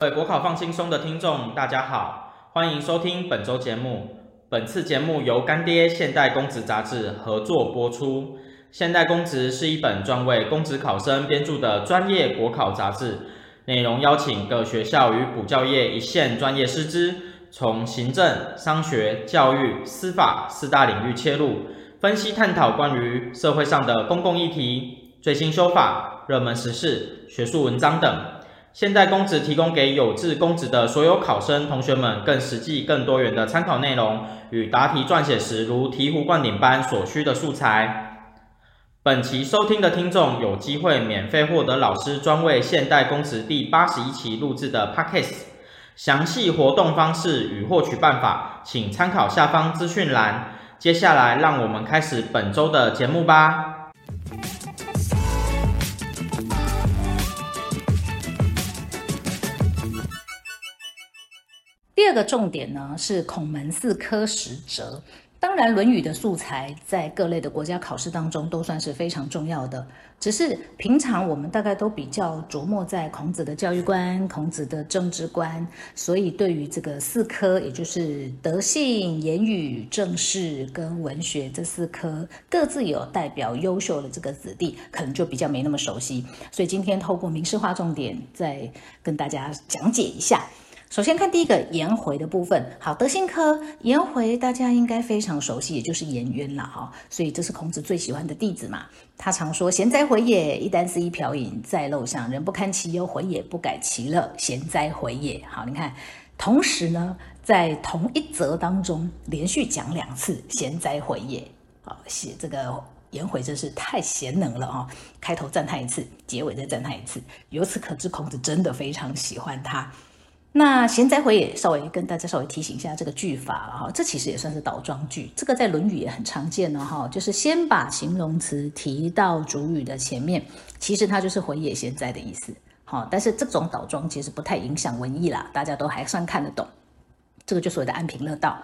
各位国考放轻松的听众，大家好，欢迎收听本周节目。本次节目由干爹现代公职杂志合作播出。现代公职是一本专为公职考生编著的专业国考杂志，内容邀请各学校与补教业一线专业师资，从行政、商学、教育、司法四大领域切入，分析探讨关于社会上的公共议题、最新修法、热门时事、学术文章等。现代公职提供给有志公职的所有考生同学们更实际、更多元的参考内容与答题撰写时如醍醐灌顶般所需的素材。本期收听的听众有机会免费获得老师专为现代公职第八十一期录制的 Podcast，详细活动方式与获取办法，请参考下方资讯栏。接下来，让我们开始本周的节目吧。二个重点呢是孔门四科十则。当然，《论语》的素材在各类的国家考试当中都算是非常重要的。只是平常我们大概都比较琢磨在孔子的教育观、孔子的政治观，所以对于这个四科，也就是德性、言语、政事跟文学这四科，各自有代表优秀的这个子弟，可能就比较没那么熟悉。所以今天透过明示化重点，再跟大家讲解一下。首先看第一个颜回的部分，好，德性科颜回大家应该非常熟悉，也就是颜渊了哈，所以这是孔子最喜欢的弟子嘛。他常说：“贤哉回也！一簞食一瓢饮，在陋巷，人不堪其忧，回也不改其乐，贤哉回也！”好，你看，同时呢，在同一则当中连续讲两次“贤哉回也”。好，写这个颜回真是太贤能了哈，开头赞叹一次，结尾再赞叹一次，由此可知孔子真的非常喜欢他。那贤哉回也稍微跟大家稍微提醒一下这个句法了哈，这其实也算是倒装句，这个在《论语》也很常见了哈，就是先把形容词提到主语的前面，其实它就是回也贤哉的意思。好，但是这种倒装其实不太影响文意啦，大家都还算看得懂，这个就是我的安贫乐道。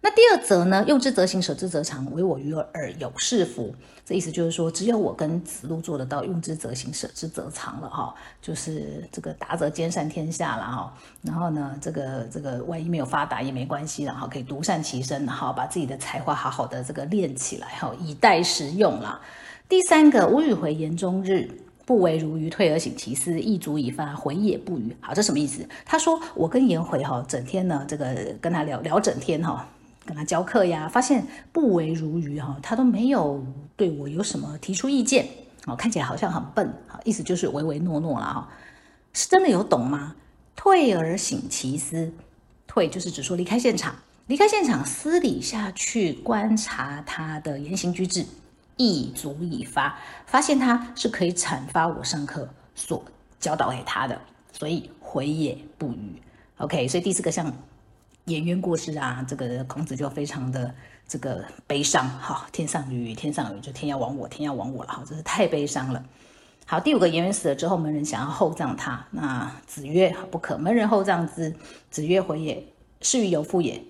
那第二则呢？用之则行，舍之则藏。唯我与尔有是夫？这意思就是说，只有我跟子路做得到用之则行，舍之则藏了哈。就是这个达则兼善天下了哈。然后呢，这个这个万一没有发达也没关系，然后可以独善其身，然后把自己的才华好好的这个练起来哈，以待时用了。第三个，吾与回言终日，不为如鱼，退而省其思，亦足以发回也不语。好，这什么意思？他说我跟颜回哈，整天呢这个跟他聊聊整天哈。跟他教课呀，发现不为如鱼哈，他都没有对我有什么提出意见，哦，看起来好像很笨，哈，意思就是唯唯诺诺了哈，是真的有懂吗？退而省其思，退就是指说离开现场，离开现场，私底下去观察他的言行举止，亦足以发，发现他是可以阐发我上课所教导给他的，所以回也不语。OK，所以第四个像。颜渊过世啊，这个孔子就非常的这个悲伤。好，天上雨，天上雨，就天要亡我，天要亡我了。好，真是太悲伤了。好，第五个，颜渊死了之后，门人想要厚葬他，那子曰：不可，门人厚葬之。子曰：回也，是于有父也，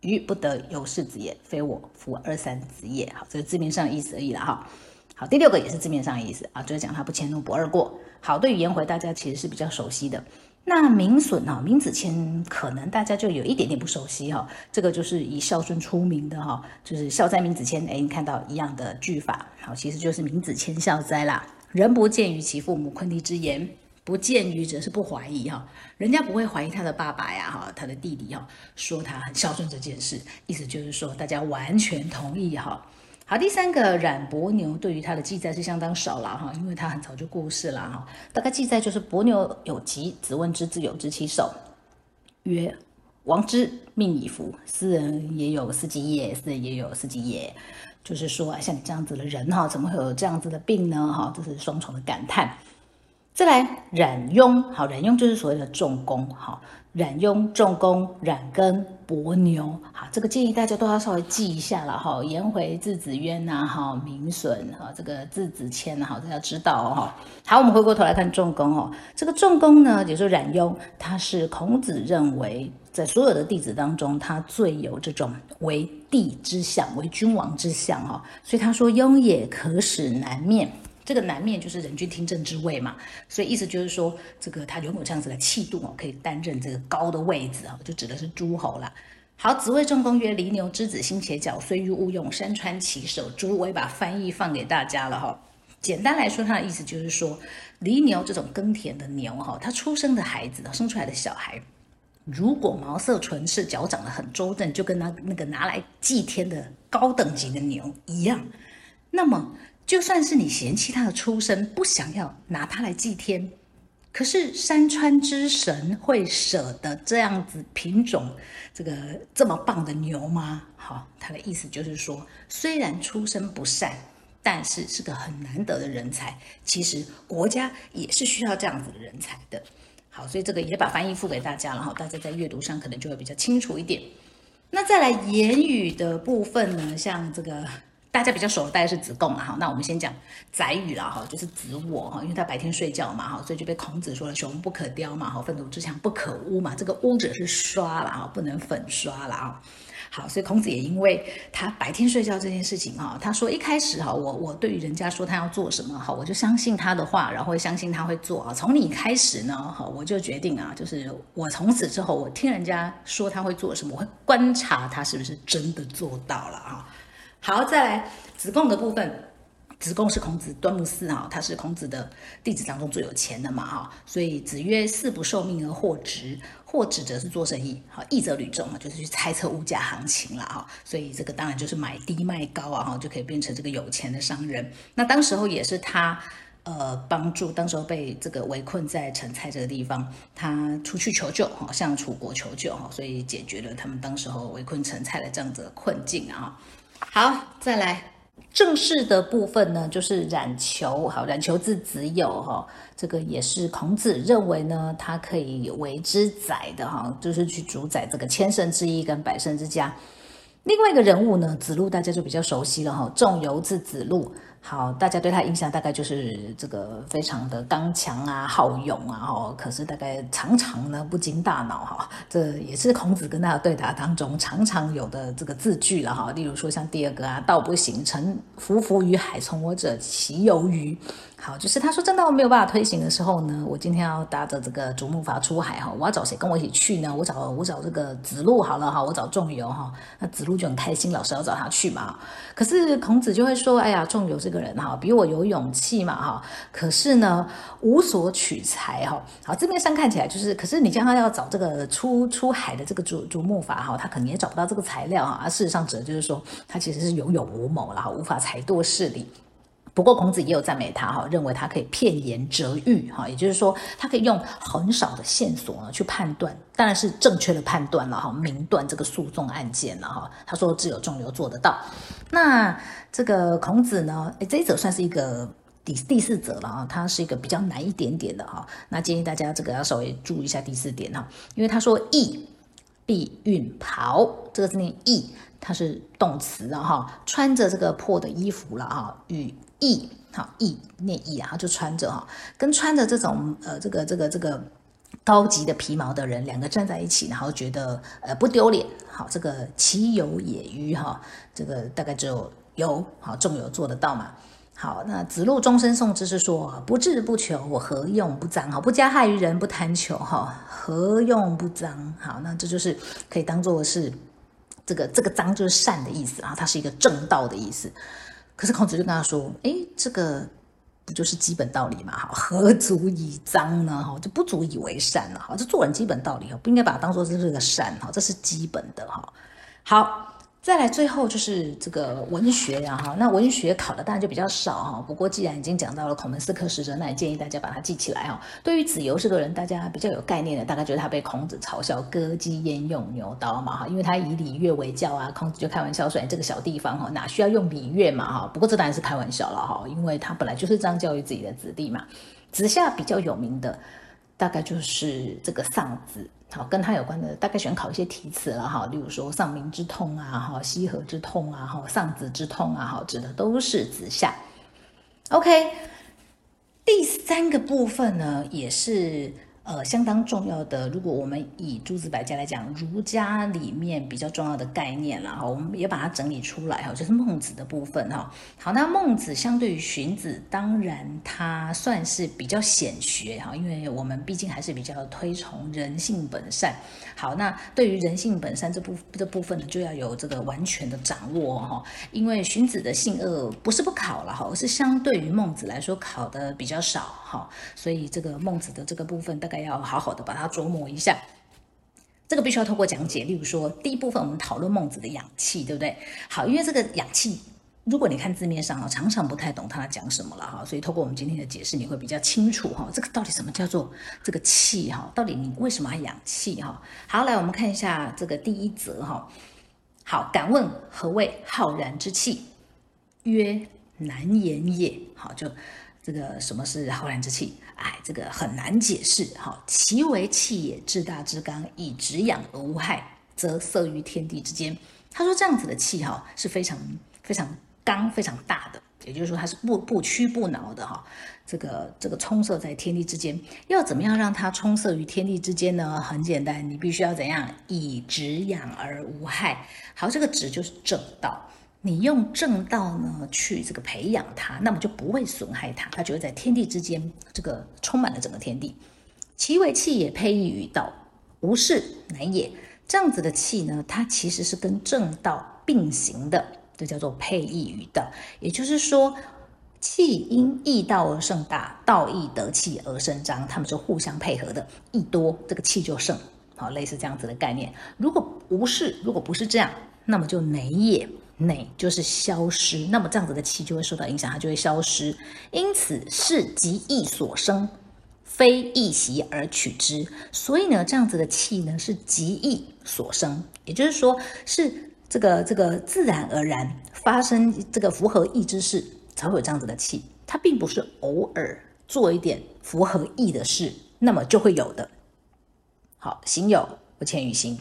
于不得有世子也，非我夫二三子也。好，这个字面上的意思而已了哈。好，第六个也是字面上的意思啊，就是讲他不迁怒，不貳过。好，对于颜回，大家其实是比较熟悉的。那闵损哈，闵子骞可能大家就有一点点不熟悉哈，这个就是以孝顺出名的哈，就是孝哉闵子骞，哎，你看到一样的句法，好，其实就是闵子骞孝哉啦。人不见于其父母，坤弟之言，不见于则是不怀疑哈，人家不会怀疑他的爸爸呀哈，他的弟弟哈，说他很孝顺这件事，意思就是说大家完全同意哈。好，第三个冉伯牛对于他的记载是相当少了哈，因为他很早就过世了哈。大概记载就是伯牛有疾，子问之，自有知其首，曰：王之命已服，斯人也有斯己也，斯人也有斯己也。就是说啊，像你这样子的人哈，怎么会有这样子的病呢？哈，这是双重的感叹。再来，冉雍，好，冉雍就是所谓的重工，好。冉雍、重工、冉耕、伯牛，好，这个建议大家都要稍微记一下了哈。颜回字子渊呐，哈，闵损，哈，这个字子谦，哈，大家知道哦，哈。好，我们回过头来看重工哦，这个重工呢，也就是冉雍，他是孔子认为在所有的弟子当中，他最有这种为帝之相、为君王之相哈，所以他说：“雍也，可使南面，这个南面就是人君听政之位嘛，所以意思就是说，这个他拥有这样子的气度哦，可以担任这个高的位置啊，就指的是诸侯啦。好，子谓仲弓曰：“犁牛之子，心且角，虽欲勿用，山川其首。”诸我也把翻译放给大家了哈。简单来说，它的意思就是说，犁牛这种耕田的牛哈，它出生的孩子，生出来的小孩，如果毛色纯赤，脚长得很周正，就跟那那个拿来祭天的高等级的牛一样，那么就算是你嫌弃他的出身，不想要拿它来祭天。可是山川之神会舍得这样子品种这个这么棒的牛吗？好，他的意思就是说，虽然出身不善，但是是个很难得的人才。其实国家也是需要这样子的人才的。好，所以这个也把翻译附给大家了哈，大家在阅读上可能就会比较清楚一点。那再来言语的部分呢，像这个。大家比较熟的大概是子贡了，哈，那我们先讲宰予了哈，就是子我哈，因为他白天睡觉嘛哈，所以就被孔子说了“熊不可雕”嘛哈，粪土之墙不可污嘛，这个污者是刷了哈，不能粉刷了啊。好，所以孔子也因为他白天睡觉这件事情哈，他说一开始哈，我我对于人家说他要做什么哈，我就相信他的话，然后相信他会做啊。从你开始呢哈，我就决定啊，就是我从此之后，我听人家说他会做什么，我会观察他是不是真的做到了啊。好，再来子贡的部分。子贡是孔子端木嗣哈，他是孔子的弟子当中最有钱的嘛哈，所以子曰：“四不受命而获职，获职则是做生意，好，义则履重嘛，就是去猜测物价行情了哈。所以这个当然就是买低卖高啊哈，就可以变成这个有钱的商人。那当时候也是他呃帮助，当时候被这个围困在陈蔡这个地方，他出去求救哈，向楚国求救哈，所以解决了他们当时候围困陈蔡的这样子的困境啊。好，再来正式的部分呢，就是冉求。好，冉求字子有哈，这个也是孔子认为呢，他可以为之宰的哈，就是去主宰这个千乘之一跟百乘之家。另外一个人物呢，子路大家就比较熟悉了哈，仲由字子路。好，大家对他印象大概就是这个非常的刚强啊、好勇啊，哦。可是大概常常呢不经大脑哈，这也是孔子跟他的对答当中常常有的这个字句了哈。例如说像第二个啊，道不行，臣服浮于海，从我者其由于？好，就是他说正道没有办法推行的时候呢，我今天要搭着这个竹木筏出海哈，我要找谁跟我一起去呢？我找我找这个子路好了哈，我找仲由哈，那子路就很开心，老师要找他去嘛。可是孔子就会说，哎呀，仲由这个人哈，比我有勇气嘛哈，可是呢无所取材哈。好，字面上看起来就是，可是你将他要找这个出出海的这个竹竹木筏哈，他可能也找不到这个材料哈。而事实上指的就是说，他其实是有勇无谋了哈，无法裁度事力。不过孔子也有赞美他哈，认为他可以片言折喻哈，也就是说他可以用很少的线索呢去判断，当然是正确的判断了哈，明断这个诉讼案件了哈。他说只有仲流做得到。那这个孔子呢，诶，这一则算是一个第第四则了啊，它是一个比较难一点点的哈。那建议大家这个要稍微注意一下第四点哈，因为他说翼必运袍，这个字念翼，它是动词的哈，穿着这个破的衣服了哈，与。翼好，翼念翼啊，就穿着哈，跟穿着这种呃这个这个这个高级的皮毛的人两个站在一起，然后觉得呃不丢脸。好，这个其有也于哈，这个大概只有由好仲有做得到嘛。好，那子路终身送之是说，不志不求，我何用不脏？哈，不加害于人，不贪求哈，何用不脏？好，那这就是可以当做是这个这个脏就是善的意思啊，它是一个正道的意思。可是孔子就跟他说：“哎，这个不就是基本道理嘛？哈，何足以臧呢？哈，就不足以为善了。哈，这做人基本道理哈，不应该把它当做是这个善哈，这是基本的哈。好。”再来，最后就是这个文学呀，哈，那文学考的当然就比较少哈。不过既然已经讲到了孔门四科使者，那也建议大家把它记起来哈。对于子由这个人，大家比较有概念的，大概就是他被孔子嘲笑割鸡焉用牛刀嘛哈，因为他以礼乐为教啊。孔子就开玩笑说：“你这个小地方哈，哪需要用礼乐嘛哈？”不过这当然是开玩笑了哈，因为他本来就是这样教育自己的子弟嘛。子夏比较有名的。大概就是这个丧子，好，跟他有关的大概选考一些题词了哈，例如说丧民之痛啊，哈，西河之痛啊，哈，丧子之痛啊，哈，指的都是子夏。OK，第三个部分呢，也是呃，相当重要的。如果我们以诸子百家来讲，儒家里面比较重要的概念了哈，我们也把它整理出来哈，就是孟子的部分哈。好，那孟子相对于荀子，当然他算是比较显学哈，因为我们毕竟还是比较推崇人性本善。好，那对于人性本善这部这部分呢，就要有这个完全的掌握哈，因为荀子的性恶不是不考了哈，而是相对于孟子来说考的比较少哈，所以这个孟子的这个部分大概。要好好的把它琢磨一下，这个必须要透过讲解。例如说，第一部分我们讨论孟子的养气，对不对？好，因为这个养气，如果你看字面上啊，常常不太懂他讲什么了哈，所以透过我们今天的解释，你会比较清楚哈，这个到底什么叫做这个气哈？到底你为什么要养气哈？好，来我们看一下这个第一则哈。好，敢问何谓浩然之气？曰：难言也。好，就。这个什么是浩然之气？哎，这个很难解释。哈，其为气也，至大至刚，以直养而无害，则塞于天地之间。他说这样子的气哈是非常非常刚、非常大的，也就是说它是不不屈不挠的哈。这个这个充塞在天地之间，要怎么样让它充塞于天地之间呢？很简单，你必须要怎样？以直养而无害。好，这个直就是正道。你用正道呢去这个培养它，那么就不会损害它，它就会在天地之间这个充满了整个天地。其为气也，配异于道，无事乃也。这样子的气呢，它其实是跟正道并行的，这叫做配异于道。也就是说，气因异道而盛大，道亦得气而生张，它们是互相配合的，一多这个气就盛。好，类似这样子的概念。如果无事，如果不是这样，那么就馁也。馁就是消失，那么这样子的气就会受到影响，它就会消失。因此是极易所生，非易习而取之。所以呢，这样子的气呢是极易所生，也就是说是这个这个自然而然发生这个符合意之事才会有这样子的气，它并不是偶尔做一点符合意的事，那么就会有的。好，行有不潜于心。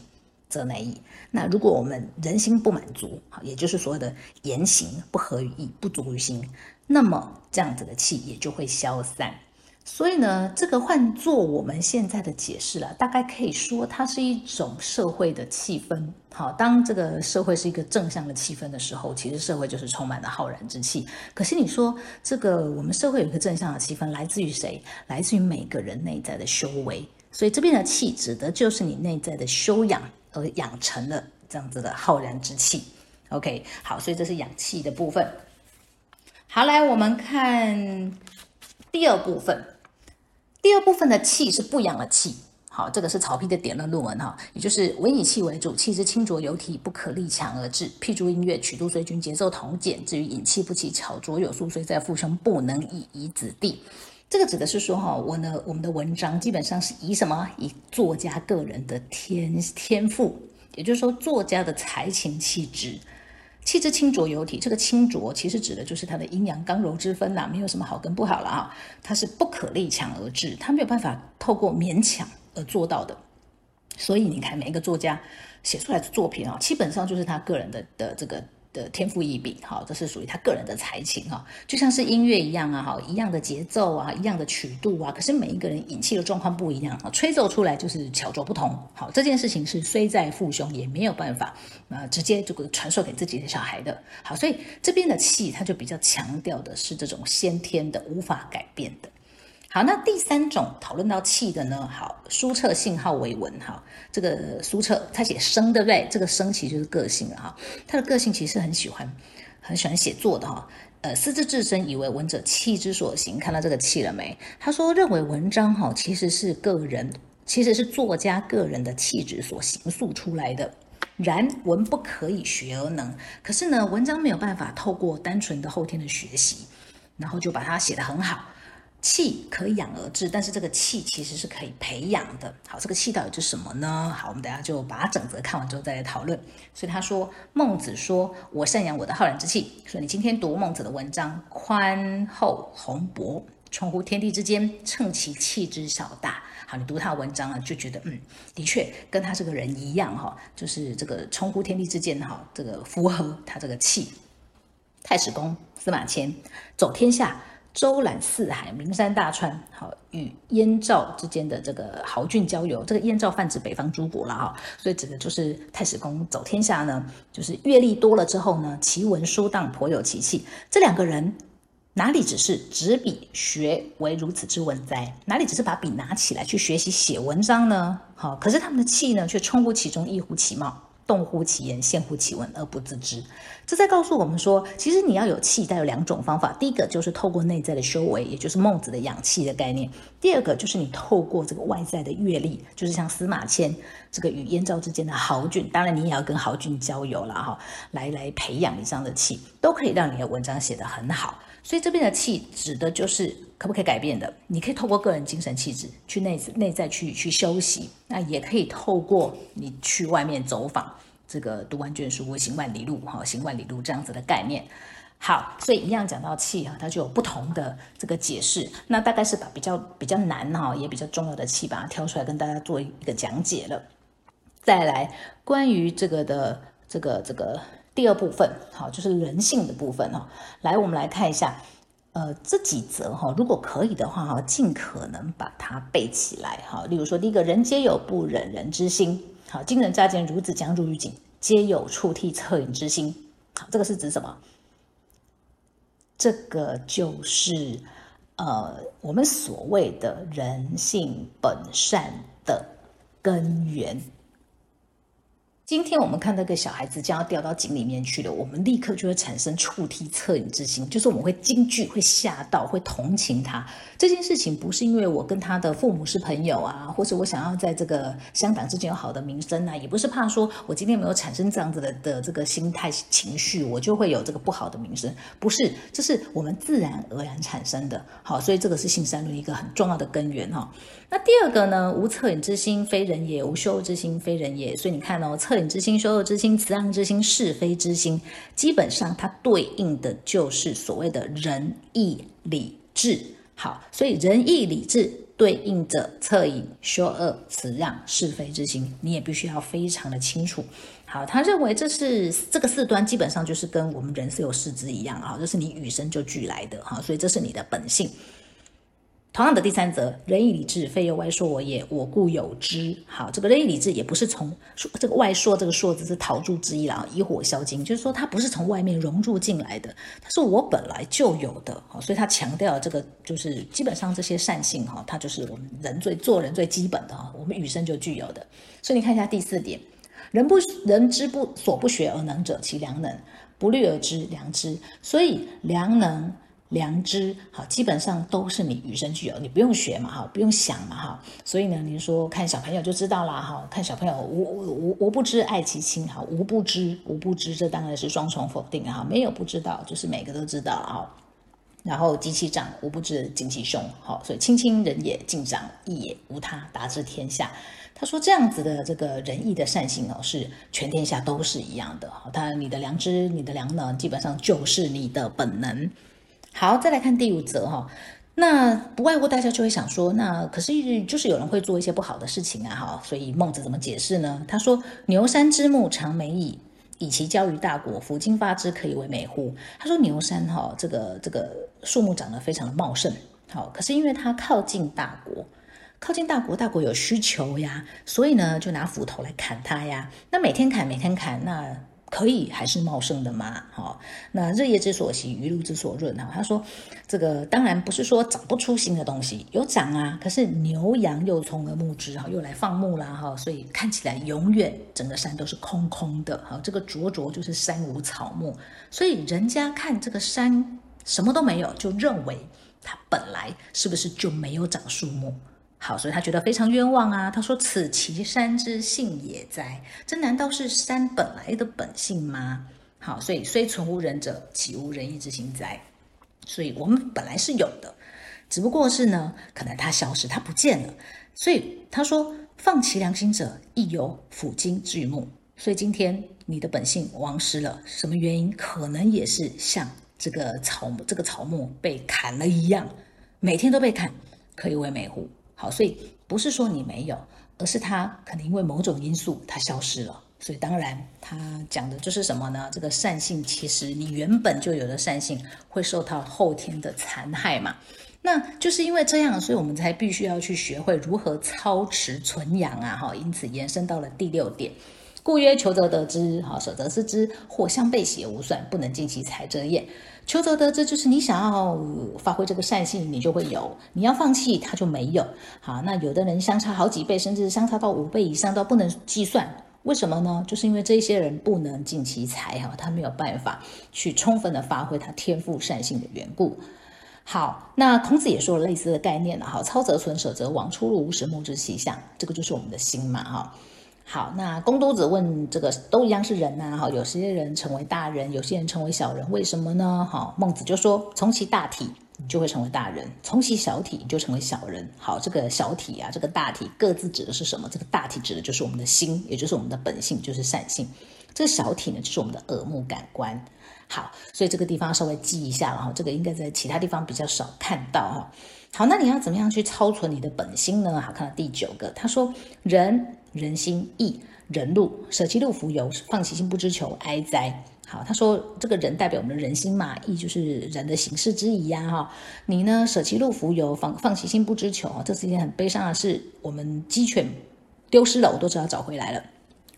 则馁矣。那如果我们人心不满足，好，也就是所谓的言行不合于意，不足于心，那么这样子的气也就会消散。所以呢，这个换做我们现在的解释了，大概可以说它是一种社会的气氛。好，当这个社会是一个正向的气氛的时候，其实社会就是充满了浩然之气。可是你说这个我们社会有一个正向的气氛，来自于谁？来自于每个人内在的修为。所以这边的气指的就是你内在的修养。而养成了这样子的浩然之气，OK，好，所以这是养气的部分。好，来我们看第二部分。第二部分的气是不养的气，好，这个是曹丕的典论论文哈，也就是文以气为主，气之清浊有体，不可力强而制。譬诸音乐，曲度虽均，节奏同简。至于引气不齐，巧拙有素，虽在父兄，不能以夷子弟。这个指的是说，哈，我呢，我们的文章基本上是以什么？以作家个人的天天赋，也就是说，作家的才情气质，气质清浊有体。这个清浊其实指的就是他的阴阳刚柔之分呐，没有什么好跟不好了啊。它是不可力强而制，他没有办法透过勉强而做到的。所以你看，每一个作家写出来的作品啊，基本上就是他个人的的这个。的天赋异禀，好，这是属于他个人的才情哈，就像是音乐一样啊，好，一样的节奏啊，一样的曲度啊，可是每一个人引气的状况不一样啊，吹奏出来就是巧拙不同。好，这件事情是虽在父兄也没有办法啊，直接这个传授给自己的小孩的。好，所以这边的气，它就比较强调的是这种先天的、无法改变的。好，那第三种讨论到气的呢？好，苏辙性好为文，哈，这个苏辙他写生，对不对？这个生其实就是个性了哈，他的个性其实很喜欢，很喜欢写作的哈。呃，思之至深，以为文者气之所行。看到这个气了没？他说认为文章哈其实是个人，其实是作家个人的气质所形塑出来的。然文不可以学而能，可是呢，文章没有办法透过单纯的后天的学习，然后就把它写得很好。气可以养而制，但是这个气其实是可以培养的。好，这个气到底是什么呢？好，我们等下就把它整则看完之后再来讨论。所以他说，孟子说：“我善养我的浩然之气。”说你今天读孟子的文章，宽厚宏博，充乎天地之间，称其气之小大。好，你读他的文章啊，就觉得嗯，的确跟他这个人一样哈，就是这个充乎天地之间哈，这个符合他这个气。太史公司马迁走天下。周览四海，名山大川，好，与燕赵之间的这个豪俊交游，这个燕赵泛指北方诸国了哈，所以指的就是太史公走天下呢，就是阅历多了之后呢，奇文书档颇有奇气。这两个人哪里只是执笔学为如此之文哉？哪里只是把笔拿起来去学习写文章呢？好，可是他们的气呢，却充乎其中，溢乎其貌。动乎其言，陷乎其文，而不自知。这在告诉我们说，其实你要有气，带有两种方法。第一个就是透过内在的修为，也就是孟子的养气的概念；第二个就是你透过这个外在的阅历，就是像司马迁这个与燕赵之间的豪俊。当然，你也要跟豪俊交友了哈，来来培养你这样的气，都可以让你的文章写得很好。所以这边的气指的就是可不可以改变的，你可以透过个人精神气质去内内在去去修习，那也可以透过你去外面走访，这个读万卷书，行万里路，哈，行万里路这样子的概念。好，所以一样讲到气哈，它就有不同的这个解释。那大概是把比较比较难哈，也比较重要的气把它挑出来跟大家做一个讲解了。再来关于这个的这个这个。第二部分，好，就是人性的部分哈。来，我们来看一下，呃，这几则哈，如果可以的话哈，尽可能把它背起来哈。例如说，第一个，人皆有不忍人之心，好，今人乍见孺子将入狱井，皆有触涕恻隐之心。好，这个是指什么？这个就是呃，我们所谓的人性本善的根源。今天我们看那个小孩子将要掉到井里面去了，我们立刻就会产生触涕恻隐之心，就是我们会惊惧、会吓到、会同情他。这件事情不是因为我跟他的父母是朋友啊，或者我想要在这个香港之间有好的名声啊，也不是怕说我今天没有产生这样子的的这个心态情绪，我就会有这个不好的名声。不是，这是我们自然而然产生的。好，所以这个是性善论一个很重要的根源哈。那第二个呢？无恻隐之心，非人也；无羞恶之心，非人也。所以你看哦，恻隐之心、羞恶之心、慈让之心、是非之心，基本上它对应的就是所谓的仁义礼智。好，所以仁义礼智对应着恻隐、羞恶、慈让、是非之心，你也必须要非常的清楚。好，他认为这是这个四端基本上就是跟我们人是有四肢一样啊，这是你与生就俱来的哈，所以这是你的本性。同样的第三则，仁义礼智，非由外说我也，我固有之。好，这个仁义礼智也不是从说这个外说这个说字是陶铸之意啦，以火烧金，就是说它不是从外面融入进来的，它是我本来就有的。好，所以他强调这个就是基本上这些善性哈，它就是我们人最做人最基本的哈，我们与生就具有的。所以你看一下第四点，人不人之不所不学而能者，其良能；不虑而知，良知。所以良能。良知好，基本上都是你与生俱有，你不用学嘛，哈，不用想嘛，哈，所以呢，您说看小朋友就知道啦，哈，看小朋友无无无不知爱其亲，哈，无不知无不知，这当然是双重否定哈，没有不知道，就是每个都知道啊。然后及其长，无不知敬其兄，好，所以亲亲仁也，敬长义也，无他，达之天下。他说这样子的这个仁义的善行哦，是全天下都是一样的，好，他你的良知，你的良能，基本上就是你的本能。好，再来看第五则哈，那不外乎大家就会想说，那可是就是有人会做一些不好的事情啊哈，所以孟子怎么解释呢？他说：“牛山之木长美矣，以其交于大国，夫经发之，可以为美乎？”他说牛山哈，这个这个树木长得非常的茂盛，好，可是因为它靠近大国，靠近大国，大国有需求呀，所以呢就拿斧头来砍它呀，那每天砍，每天砍，那。可以还是茂盛的吗？好，那日夜之所息，雨露之所润哈。他说，这个当然不是说长不出新的东西，有长啊。可是牛羊又从而牧之哈，又来放牧啦哈，所以看起来永远整个山都是空空的。好，这个灼灼就是山无草木，所以人家看这个山什么都没有，就认为它本来是不是就没有长树木？好，所以他觉得非常冤枉啊。他说：“此其山之性也哉？这难道是山本来的本性吗？”好，所以虽存无仁者，岂无仁义之心哉？所以我们本来是有的，只不过是呢，可能它消失，它不见了。所以他说：“放其良心者，亦有抚荆之于木。”所以今天你的本性亡失了，什么原因？可能也是像这个草木，这个草木被砍了一样，每天都被砍，可以为美乎？好，所以不是说你没有，而是它可能因为某种因素它消失了，所以当然他讲的就是什么呢？这个善性其实你原本就有的善性会受到后天的残害嘛。那就是因为这样，所以我们才必须要去学会如何操持存养啊，哈，因此延伸到了第六点，故曰求则得之，哈，舍则失之，或相悖邪无算，不能尽其才者也。求则得之就是你想要发挥这个善性，你就会有；你要放弃，它就没有。好，那有的人相差好几倍，甚至相差到五倍以上都不能计算，为什么呢？就是因为这些人不能尽其才，哈，他没有办法去充分的发挥他天赋善性的缘故。好，那孔子也说了类似的概念了哈，操则存，舍则亡，出入无时，目之其象，这个就是我们的心嘛哈。好，那公都子问这个都一样是人呐哈，有些人成为大人，有些人成为小人，为什么呢？哈，孟子就说，从其大体，你就会成为大人；从其小体，你就成为小人。好，这个小体啊，这个大体各自指的是什么？这个大体指的就是我们的心，也就是我们的本性，就是善性。这个小体呢，就是我们的耳目感官。好，所以这个地方稍微记一下了哈，这个应该在其他地方比较少看到哈。好，那你要怎么样去操存你的本心呢？好，看到第九个，他说：人人心义，人路舍其六福游，放其心不知求，哀哉！好，他说这个人代表我们的人心嘛，义就是人的行事之宜呀哈。你呢，舍其六福游，放放其心不知求，这是一件很悲伤的事。我们鸡犬丢失了，我都知道找回来了，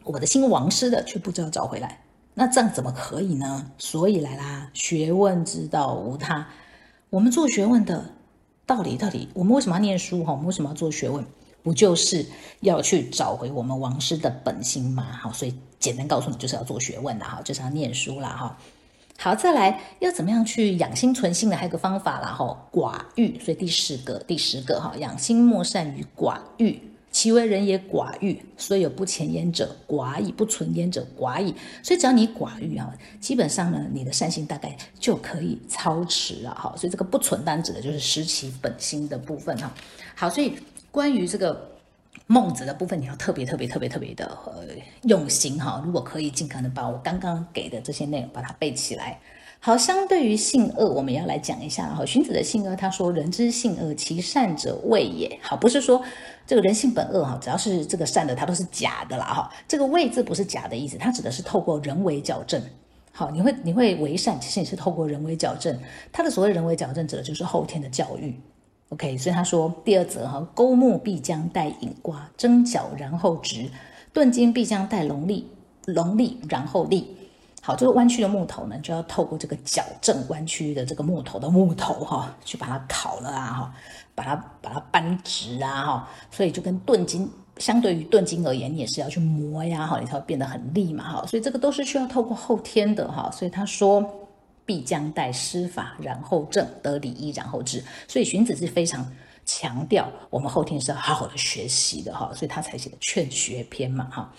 我的心亡失了，却不知道找回来。那这样怎么可以呢？所以来啦，学问之道无他。我们做学问的道理，到底我们为什么要念书？哈，我们为什么要做学问？不就是要去找回我们王师的本心吗？好，所以简单告诉你，就是要做学问的哈，就是要念书啦哈。好，再来要怎么样去养心存性呢？还有个方法啦哈，寡欲。所以第十个，第十个哈，养心莫善于寡欲。其为人也寡欲，所以有不前焉者寡矣，不存焉者寡矣。所以只要你寡欲啊，基本上呢，你的善心大概就可以操持了哈。所以这个不存单指的就是失其本心的部分哈。好，所以关于这个孟子的部分，你要特别特别特别特别的呃用心哈。如果可以，尽可能把我刚刚给的这些内容把它背起来。好，相对于性恶，我们要来讲一下哈。荀子的性恶，他说：“人之性恶，其善者伪也。”好，不是说这个人性本恶哈，只要是这个善的，它都是假的啦哈。这个“伪”字不是假的意思，它指的是透过人为矫正。好，你会你会为善，其实也是透过人为矫正。他的所谓人为矫正，指的就是后天的教育。OK，所以他说第二则哈，钩木必将带引瓜，征角然后直；钝金必将带龙利，龙利然后利。好，这个弯曲的木头呢，就要透过这个矫正弯曲的这个木头的木头哈，去把它烤了啊哈，把它把它扳直啊哈，所以就跟钝金相对于钝金而言，你也是要去磨呀哈，你才会变得很利嘛哈，所以这个都是需要透过后天的哈，所以他说必将待师法，然后正得礼义，然后治，所以荀子是非常强调我们后天是要好好的学习的哈，所以他才写的劝学篇嘛哈。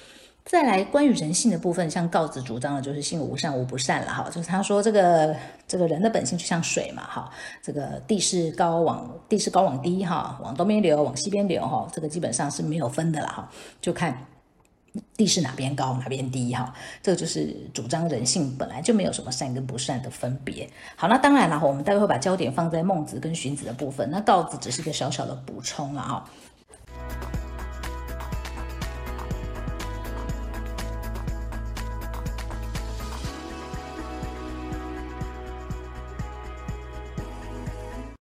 再来关于人性的部分，像告子主张的就是性无善无不善了哈，就是他说这个这个人的本性就像水嘛哈，这个地势高往地势高往低哈，往东边流往西边流哈，这个基本上是没有分的了哈，就看地势哪边高哪边低哈，这个就是主张人性本来就没有什么善跟不善的分别。好，那当然了，我们待会会把焦点放在孟子跟荀子的部分，那告子只是一个小小的补充了哈。